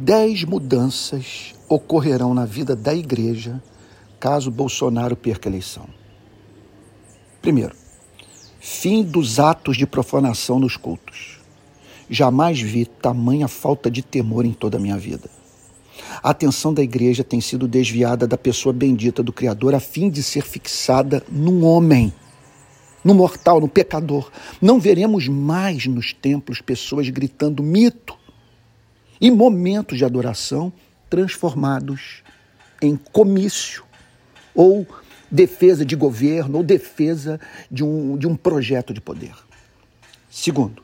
Dez mudanças ocorrerão na vida da igreja caso Bolsonaro perca a eleição. Primeiro, fim dos atos de profanação nos cultos. Jamais vi tamanha falta de temor em toda a minha vida. A atenção da igreja tem sido desviada da pessoa bendita do Criador a fim de ser fixada num homem, no mortal, no pecador. Não veremos mais nos templos pessoas gritando mito e momentos de adoração transformados em comício ou defesa de governo ou defesa de um, de um projeto de poder. Segundo,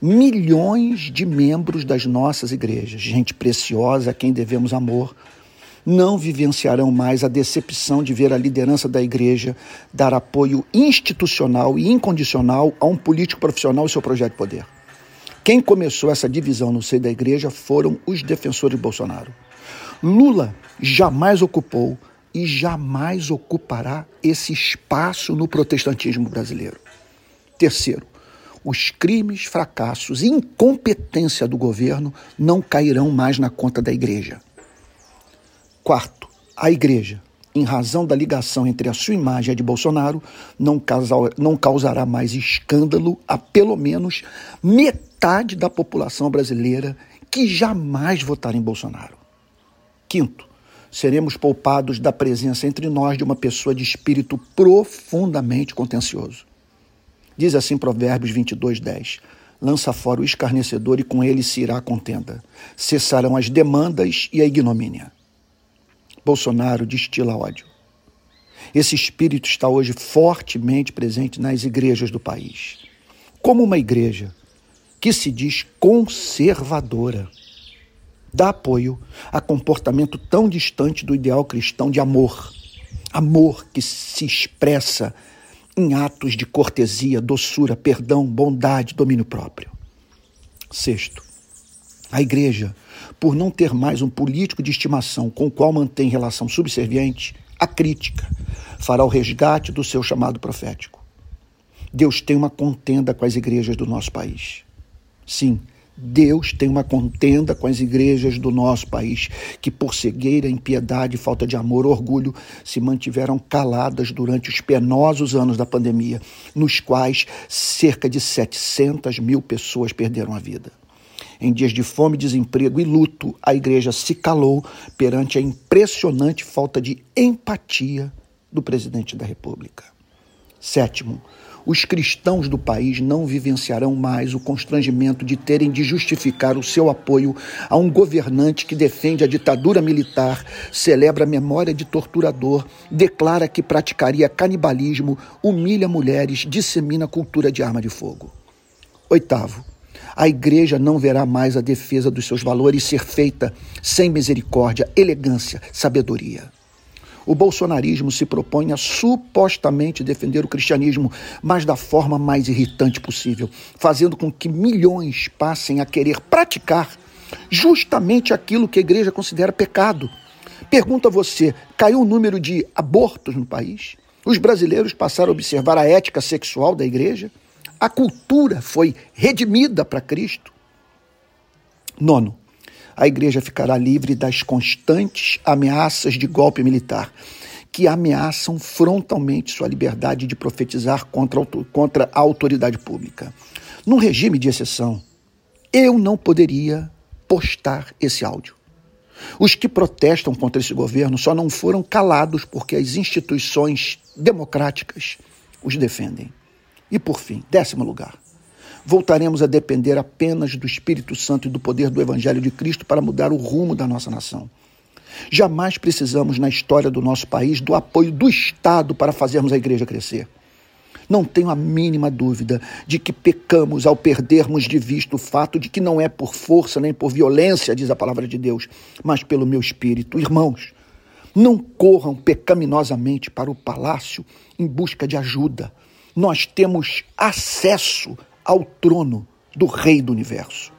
milhões de membros das nossas igrejas, gente preciosa a quem devemos amor, não vivenciarão mais a decepção de ver a liderança da igreja dar apoio institucional e incondicional a um político profissional e seu projeto de poder. Quem começou essa divisão no seio da igreja foram os defensores de Bolsonaro. Lula jamais ocupou e jamais ocupará esse espaço no protestantismo brasileiro. Terceiro, os crimes, fracassos e incompetência do governo não cairão mais na conta da igreja. Quarto, a igreja, em razão da ligação entre a sua imagem e a de Bolsonaro, não, não causará mais escândalo a pelo menos metade da população brasileira que jamais votará em Bolsonaro. Quinto, seremos poupados da presença entre nós de uma pessoa de espírito profundamente contencioso. Diz assim Provérbios 22, 10. Lança fora o escarnecedor e com ele se irá a contenda. Cessarão as demandas e a ignomínia. Bolsonaro destila ódio. Esse espírito está hoje fortemente presente nas igrejas do país. Como uma igreja que se diz conservadora, dá apoio a comportamento tão distante do ideal cristão de amor. Amor que se expressa em atos de cortesia, doçura, perdão, bondade, domínio próprio. Sexto, a igreja, por não ter mais um político de estimação com o qual mantém relação subserviente, a crítica fará o resgate do seu chamado profético. Deus tem uma contenda com as igrejas do nosso país. Sim, Deus tem uma contenda com as igrejas do nosso país, que por cegueira, impiedade, falta de amor, orgulho, se mantiveram caladas durante os penosos anos da pandemia, nos quais cerca de 700 mil pessoas perderam a vida. Em dias de fome, desemprego e luto, a igreja se calou perante a impressionante falta de empatia do presidente da República. Sétimo, os cristãos do país não vivenciarão mais o constrangimento de terem de justificar o seu apoio a um governante que defende a ditadura militar, celebra a memória de torturador, declara que praticaria canibalismo, humilha mulheres, dissemina cultura de arma de fogo. Oitavo, a igreja não verá mais a defesa dos seus valores ser feita sem misericórdia, elegância, sabedoria. O bolsonarismo se propõe a supostamente defender o cristianismo, mas da forma mais irritante possível, fazendo com que milhões passem a querer praticar justamente aquilo que a igreja considera pecado. Pergunta você: caiu o número de abortos no país? Os brasileiros passaram a observar a ética sexual da igreja? A cultura foi redimida para Cristo? Nono, a igreja ficará livre das constantes ameaças de golpe militar, que ameaçam frontalmente sua liberdade de profetizar contra, contra a autoridade pública. Num regime de exceção, eu não poderia postar esse áudio. Os que protestam contra esse governo só não foram calados porque as instituições democráticas os defendem. E por fim, décimo lugar, voltaremos a depender apenas do Espírito Santo e do poder do Evangelho de Cristo para mudar o rumo da nossa nação. Jamais precisamos, na história do nosso país, do apoio do Estado para fazermos a igreja crescer. Não tenho a mínima dúvida de que pecamos ao perdermos de vista o fato de que não é por força nem por violência, diz a palavra de Deus, mas pelo meu espírito. Irmãos, não corram pecaminosamente para o palácio em busca de ajuda. Nós temos acesso ao trono do Rei do Universo.